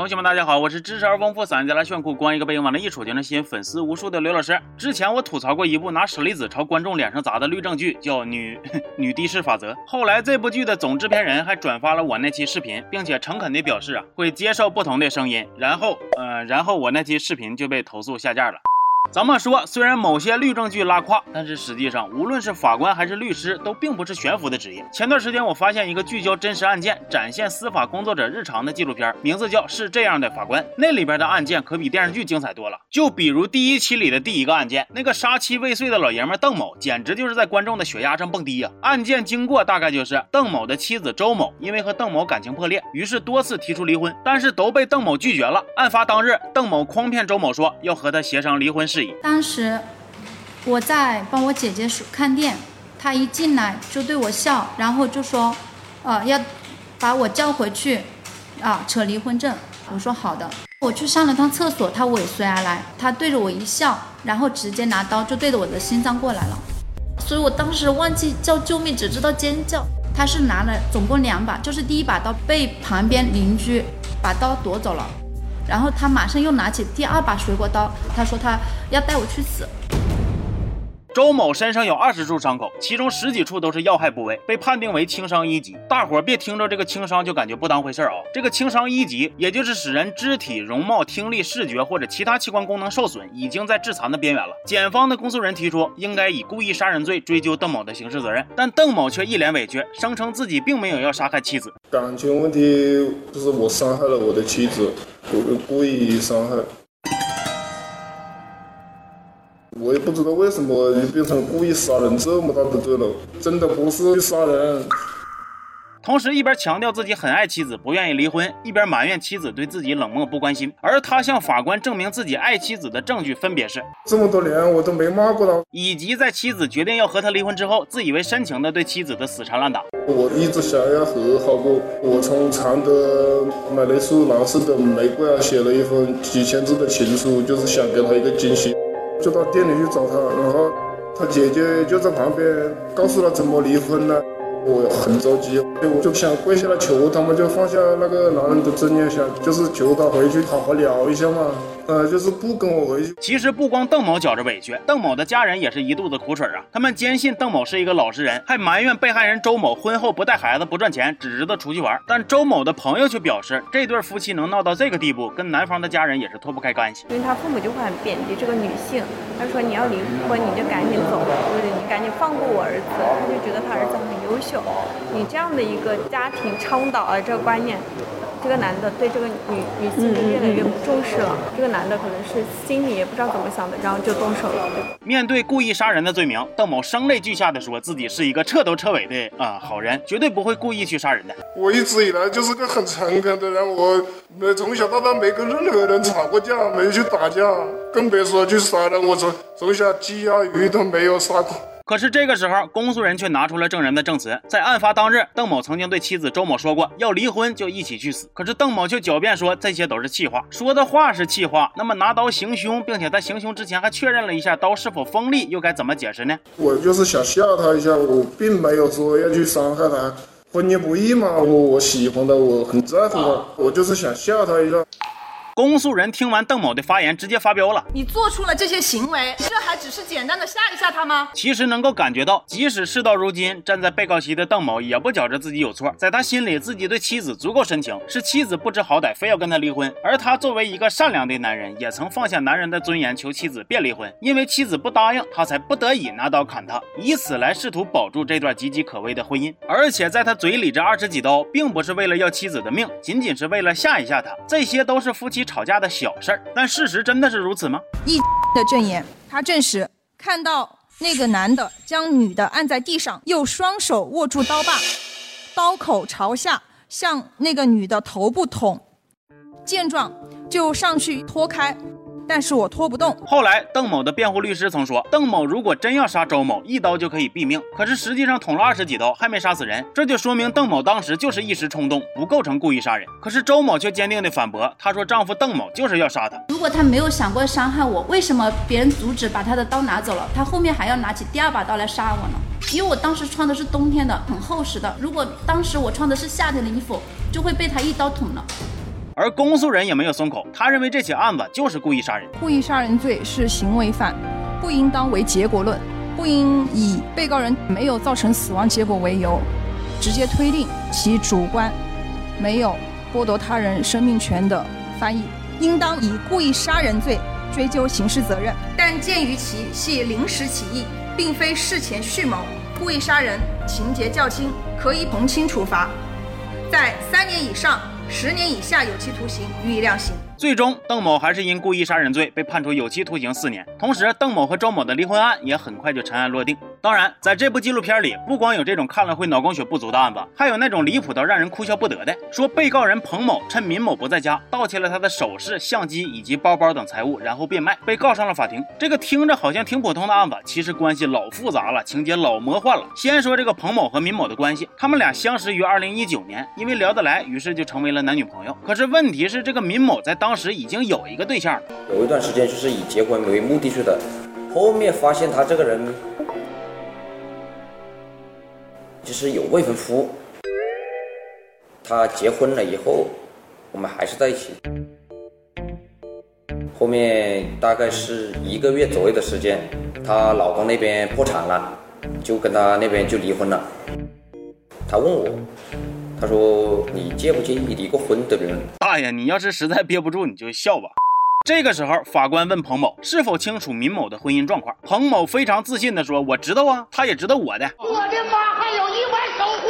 同学们，大家好，我是知识而丰富、嗓音贼拉炫酷、光一个背影往那一杵就能吸引粉丝无数的刘老师。之前我吐槽过一部拿舍利子朝观众脸上砸的律政剧，叫《女 女的士法则》。后来这部剧的总制片人还转发了我那期视频，并且诚恳地表示啊，会接受不同的声音。然后，嗯，然后我那期视频就被投诉下架了。咱们说，虽然某些律政剧拉胯，但是实际上，无论是法官还是律师，都并不是悬浮的职业。前段时间，我发现一个聚焦真实案件、展现司法工作者日常的纪录片，名字叫《是这样的法官》。那里边的案件可比电视剧精彩多了。就比如第一期里的第一个案件，那个杀妻未遂的老爷们邓某，简直就是在观众的血压上蹦迪呀。案件经过大概就是，邓某的妻子周某因为和邓某感情破裂，于是多次提出离婚，但是都被邓某拒绝了。案发当日，邓某诓骗周某说要和他协商离婚当时。我在帮我姐姐看店，她一进来就对我笑，然后就说，呃，要把我叫回去，啊，扯离婚证。我说好的。我去上了趟厕所，他尾随而来，他对着我一笑，然后直接拿刀就对着我的心脏过来了。所以我当时忘记叫救命，只知道尖叫。他是拿了总共两把，就是第一把刀被旁边邻居把刀夺走了，然后他马上又拿起第二把水果刀，他说他要带我去死。周某身上有二十处伤口，其中十几处都是要害部位，被判定为轻伤一级。大伙儿别听着这个轻伤就感觉不当回事儿啊！这个轻伤一级，也就是使人肢体、容貌、听力、视觉或者其他器官功能受损，已经在致残的边缘了。检方的公诉人提出，应该以故意杀人罪追究邓某的刑事责任，但邓某却一脸委屈，声称自己并没有要杀害妻子。感情问题就是我伤害了我的妻子，故故意伤害。我也不知道为什么你变成故意杀人这么大的罪了，真的不是去杀人。同时一边强调自己很爱妻子，不愿意离婚，一边埋怨妻子对自己冷漠不关心。而他向法官证明自己爱妻子的证据分别是：这么多年我都没骂过他，以及在妻子决定要和他离婚之后，自以为深情的对妻子的死缠烂打。我一直想要和好过，我从常德买了一束蓝色的玫瑰啊，写了一封几千字的情书，就是想给他一个惊喜。就到店里去找他，然后他姐姐就在旁边，告诉他怎么离婚了。我很着急，我就想跪下来求他们，就放下那个男人的尊严，想就是求他回去好好聊一下嘛。呃，就是不跟我回去。其实不光邓某觉着委屈，邓某的家人也是一肚子苦水啊。他们坚信邓某是一个老实人，还埋怨被害人周某婚后不带孩子、不赚钱，只知道出去玩。但周某的朋友却表示，这对夫妻能闹到这个地步，跟男方的家人也是脱不开干系。因为他父母就会很贬低这个女性，他说你要离婚你就赶紧走，对你赶紧放过我儿子。他就觉得他儿子很优秀，你这样的一个家庭倡导啊这个观念。这个男的对这个女女性就越来越不重视了。这个男的可能是心里也不知道怎么想的，然后就动手了。面对故意杀人的罪名，邓某声泪俱下的说自己是一个彻头彻尾的啊好人，绝对不会故意去杀人的。我一直以来就是个很诚恳的人，我没从小到大没跟任何人吵过架，没去打架，更别说去杀人。我从从小鸡鸭鱼都没有杀过。可是这个时候，公诉人却拿出了证人的证词。在案发当日，邓某曾经对妻子周某说过要离婚就一起去死。可是邓某却狡辩说这些都是气话，说的话是气话，那么拿刀行凶，并且在行凶之前还确认了一下刀是否锋利，又该怎么解释呢？我就是想吓他一下，我并没有说要去伤害他。婚姻不易嘛，我我喜欢的，我很在乎他，我就是想吓他一下。公诉人听完邓某的发言，直接发飙了。你做出了这些行为，这还只是简单的吓一吓他吗？其实能够感觉到，即使事到如今，站在被告席的邓某也不觉着自己有错，在他心里，自己对妻子足够深情，是妻子不知好歹，非要跟他离婚。而他作为一个善良的男人，也曾放下男人的尊严，求妻子别离婚。因为妻子不答应，他才不得已拿刀砍他，以此来试图保住这段岌岌可危的婚姻。而且在他嘴里这二十几刀，并不是为了要妻子的命，仅仅是为了吓一吓他。这些都是夫妻吵架的小事儿。但事实真的是如此吗？一的证言，他证实看到那个男的将女的按在地上，又双手握住刀把，刀口朝下向那个女的头部捅，见状就上去拖开。但是我拖不动。后来，邓某的辩护律师曾说，邓某如果真要杀周某，一刀就可以毙命。可是实际上捅了二十几刀，还没杀死人，这就说明邓某当时就是一时冲动，不构成故意杀人。可是周某却坚定地反驳，她说丈夫邓某就是要杀她。如果他没有想过伤害我，为什么别人阻止把他的刀拿走了，他后面还要拿起第二把刀来杀我呢？因为我当时穿的是冬天的，很厚实的。如果当时我穿的是夏天的衣服，就会被他一刀捅了。而公诉人也没有松口，他认为这起案子就是故意杀人。故意杀人罪是行为犯，不应当为结果论，不应以被告人没有造成死亡结果为由，直接推定其主观没有剥夺他人生命权的翻译，应当以故意杀人罪追究刑事责任。但鉴于其系临时起意，并非事前蓄谋，故意杀人情节较轻，可以从轻处罚，在三年以上十年以下有期徒刑予以量刑。最终，邓某还是因故意杀人罪被判处有期徒刑四年。同时，邓某和周某的离婚案也很快就尘埃落定。当然，在这部纪录片里，不光有这种看了会脑供血不足的案子，还有那种离谱到让人哭笑不得的。说被告人彭某趁闵某不在家，盗窃了他的首饰、相机以及包包等财物，然后变卖，被告上了法庭。这个听着好像挺普通的案子，其实关系老复杂了，情节老魔幻了。先说这个彭某和闵某的关系，他们俩相识于二零一九年，因为聊得来，于是就成为了男女朋友。可是问题是，这个闵某在当当时已经有一个对象了，有一段时间就是以结婚为目的去的，后面发现他这个人就是有未婚夫。他结婚了以后，我们还是在一起。后面大概是一个月左右的时间，她老公那边破产了，就跟她那边就离婚了。她问我，她说你介不介意离个婚的人？大爷，你要是实在憋不住，你就笑吧。这个时候，法官问彭某是否清楚民某的婚姻状况。彭某非常自信地说：“我知道啊，他也知道我的。我的妈，还有意外收获。”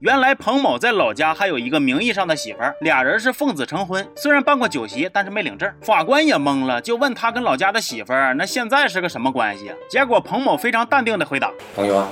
原来彭某在老家还有一个名义上的媳妇儿，俩人是奉子成婚，虽然办过酒席，但是没领证。法官也懵了，就问他跟老家的媳妇儿那现在是个什么关系啊？结果彭某非常淡定地回答：“朋友啊。”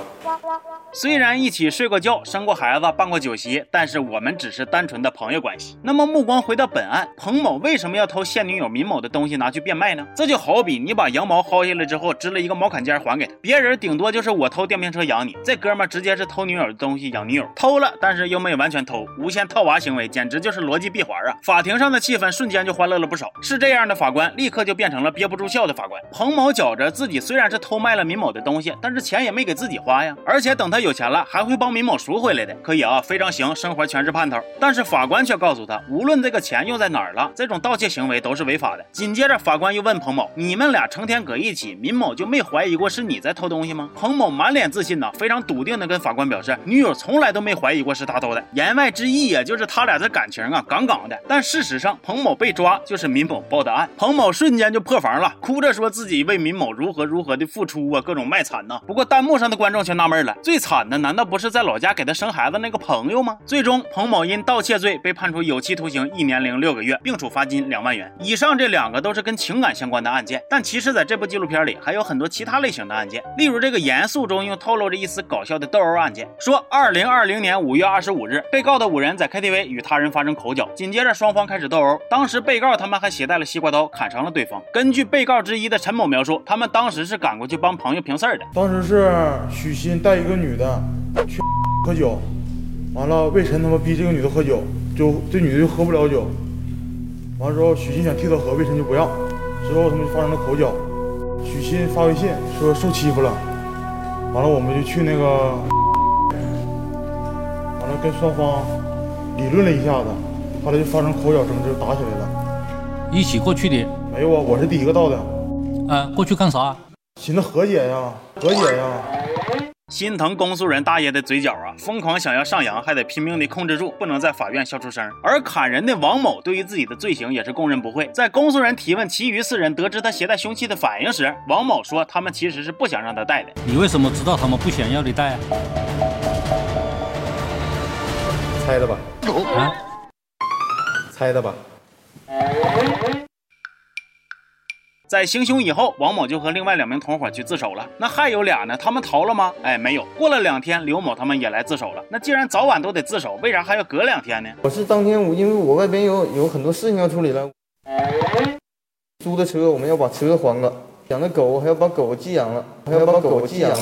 虽然一起睡过觉、生过孩子、办过酒席，但是我们只是单纯的朋友关系。那么目光回到本案，彭某为什么要偷现女友民某的东西拿去变卖呢？这就好比你把羊毛薅下来之后，织了一个毛坎肩还给他，别人顶多就是我偷电瓶车养你，这哥们直接是偷女友的东西养女友，偷了，但是又没有完全偷，无限套娃行为简直就是逻辑闭环啊！法庭上的气氛瞬间就欢乐了不少。是这样的法官立刻就变成了憋不住笑的法官。彭某觉着自己虽然是偷卖了民某的东西，但是钱也没给自己花呀，而且等他。有钱了还会帮民某赎回来的，可以啊，非常行，生活全是盼头。但是法官却告诉他，无论这个钱用在哪儿了，这种盗窃行为都是违法的。紧接着，法官又问彭某：“你们俩成天搁一起，民某就没怀疑过是你在偷东西吗？”彭某满脸自信呐，非常笃定的跟法官表示，女友从来都没怀疑过是他偷的。言外之意呀，就是他俩这感情啊，杠杠的。但事实上，彭某被抓就是民某报的案。彭某瞬间就破防了，哭着说自己为民某如何如何的付出啊，各种卖惨呐。不过弹幕上的观众却拿纳闷了，最惨。的难道不是在老家给他生孩子那个朋友吗？最终，彭某因盗窃罪被判处有期徒刑一年零六个月，并处罚金两万元。以上这两个都是跟情感相关的案件，但其实在这部纪录片里还有很多其他类型的案件，例如这个严肃中又透露着一丝搞笑的斗殴案件。说，二零二零年五月二十五日，被告的五人在 KTV 与他人发生口角，紧接着双方开始斗殴。当时被告他们还携带了西瓜刀砍伤了对方。根据被告之一的陈某描述，他们当时是赶过去帮朋友平事儿的。当时是许昕带一个女的。去喝酒，完了魏晨他妈逼这个女的喝酒，就这女的就喝不了酒。完了之后，许昕想替她喝，魏晨就不让。之后他们就发生了口角，许昕发微信说受欺负了。完了我们就去那个，完了跟双方理论了一下子，后来就发生口角争执，打起来了。一起过去的？没有啊，我是第一个到的。啊，过去干啥？寻思和解呀，和解呀。心疼公诉人大爷的嘴角啊，疯狂想要上扬，还得拼命的控制住，不能在法院笑出声。而砍人的王某对于自己的罪行也是供认不讳。在公诉人提问其余四人得知他携带凶器的反应时，王某说他们其实是不想让他带的。你为什么知道他们不想要你带啊？猜的吧？啊？猜的吧？在行凶以后，王某就和另外两名同伙去自首了。那还有俩呢？他们逃了吗？哎，没有。过了两天，刘某他们也来自首了。那既然早晚都得自首，为啥还要隔两天呢？我是当天我因为我外边有有很多事情要处理了。租的车我们要把车还了，养的狗还要把狗寄养了，还要把狗寄养了。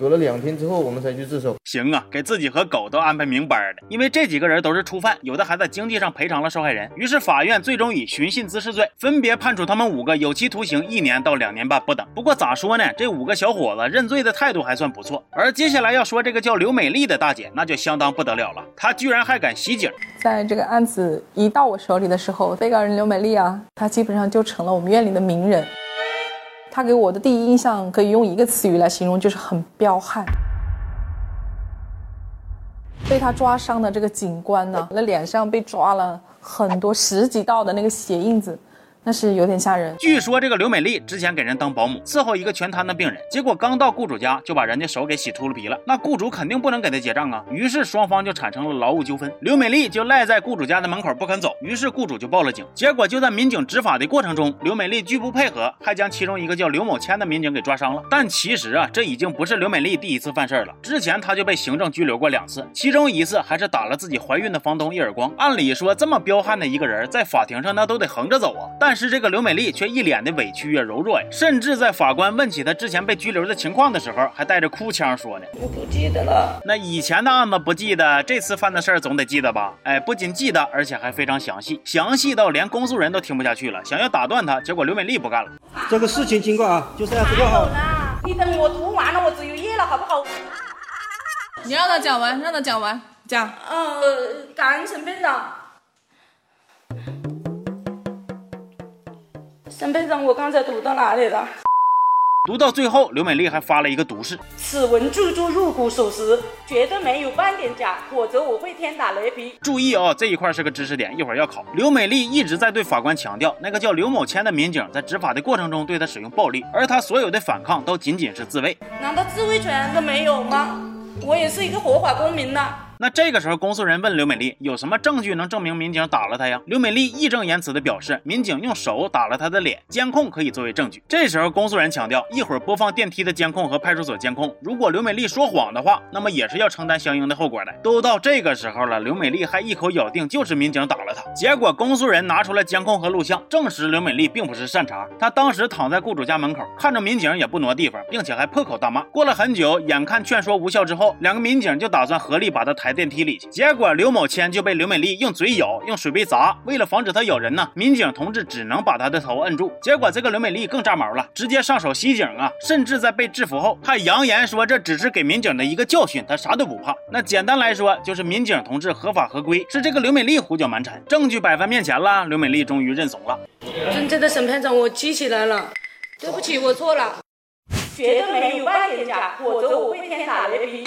隔了两天之后，我们才去自首。行啊，给自己和狗都安排明白的。因为这几个人都是初犯，有的还在经济上赔偿了受害人。于是法院最终以寻衅滋事罪，分别判处他们五个有期徒刑一年到两年半不等。不过咋说呢，这五个小伙子认罪的态度还算不错。而接下来要说这个叫刘美丽的大姐，那就相当不得了了。她居然还敢袭警。在这个案子一到我手里的时候，被告人刘美丽啊，她基本上就成了我们院里的名人。他给我的第一印象可以用一个词语来形容，就是很彪悍。被他抓伤的这个警官呢，那脸上被抓了很多十几道的那个血印子。那是有点吓人。据说这个刘美丽之前给人当保姆，伺候一个全瘫的病人，结果刚到雇主家就把人家手给洗秃噜皮了。那雇主肯定不能给他结账啊，于是双方就产生了劳务纠纷。刘美丽就赖在雇主家的门口不肯走，于是雇主就报了警。结果就在民警执法的过程中，刘美丽拒不配合，还将其中一个叫刘某谦的民警给抓伤了。但其实啊，这已经不是刘美丽第一次犯事了，之前她就被行政拘留过两次，其中一次还是打了自己怀孕的房东一耳光。按理说这么彪悍的一个人，在法庭上那都得横着走啊，但。是这个刘美丽却一脸的委屈呀、柔弱呀，甚至在法官问起她之前被拘留的情况的时候，还带着哭腔说呢：“我不记得了。”那以前的案子不记得，这次犯的事儿总得记得吧？哎，不仅记得，而且还非常详细，详细到连公诉人都听不下去了，想要打断他，结果刘美丽不干了。这个事情经过啊，就这样子就好。你等我读完了，我只有夜了，好不好？你让他讲完，让他讲完，讲。呃，感恩陈院长。沈班长，我刚才读到哪里了？读到最后，刘美丽还发了一个毒誓：此文句句入骨属实，绝对没有半点假，否则我会天打雷劈。注意哦，这一块是个知识点，一会儿要考。刘美丽一直在对法官强调，那个叫刘某谦的民警在执法的过程中对她使用暴力，而她所有的反抗都仅仅是自卫。难道自卫权都没有吗？我也是一个合法公民呐。那这个时候，公诉人问刘美丽有什么证据能证明民警打了她呀？刘美丽义正言辞地表示，民警用手打了她的脸，监控可以作为证据。这时候，公诉人强调，一会儿播放电梯的监控和派出所监控，如果刘美丽说谎的话，那么也是要承担相应的后果的。都到这个时候了，刘美丽还一口咬定就是民警打了她。结果，公诉人拿出了监控和录像，证实刘美丽并不是善茬。她当时躺在雇主家门口，看着民警也不挪地方，并且还破口大骂。过了很久，眼看劝说无效之后，两个民警就打算合力把她抬电梯里去。结结果刘某谦就被刘美丽用嘴咬，用水杯砸。为了防止他咬人呢，民警同志只能把他的头摁住。结果这个刘美丽更炸毛了，直接上手袭警啊！甚至在被制服后，还扬言说这只是给民警的一个教训，他啥都不怕。那简单来说，就是民警同志合法合规，是这个刘美丽胡搅蛮缠。证据摆在面前了，刘美丽终于认怂了。尊敬的审判长，我记起来了，对不起，我错了，绝对没有半点假，否则我会天打雷劈。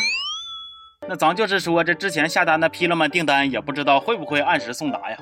那咱就是说，这之前下单的批了吗？订单也不知道会不会按时送达呀。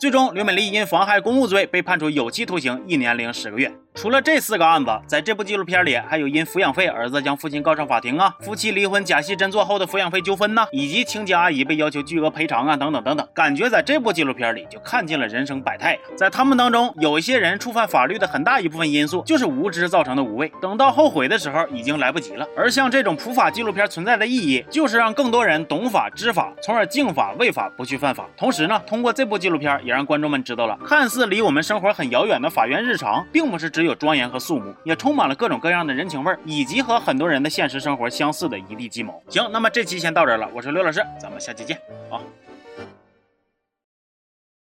最终，刘美丽因妨害公务罪被判处有期徒刑一年零十个月。除了这四个案子，在这部纪录片里还有因抚养费儿子将父亲告上法庭啊，夫妻离婚假戏真做后的抚养费纠纷呐，以及清洁阿姨被要求巨额赔偿啊，等等等等。感觉在这部纪录片里就看尽了人生百态。在他们当中，有一些人触犯法律的很大一部分因素就是无知造成的无畏，等到后悔的时候已经来不及了。而像这种普法纪录片存在的意义，就是让更多人懂法知法，从而敬法畏法，不去犯法。同时呢，通过这部纪录片也让观众们知道了，看似离我们生活很遥远的法院日常，并不是只有庄严和肃穆，也充满了各种各样的人情味儿，以及和很多人的现实生活相似的一地鸡毛。行，那么这期先到这儿了，我是刘老师，咱们下期见啊。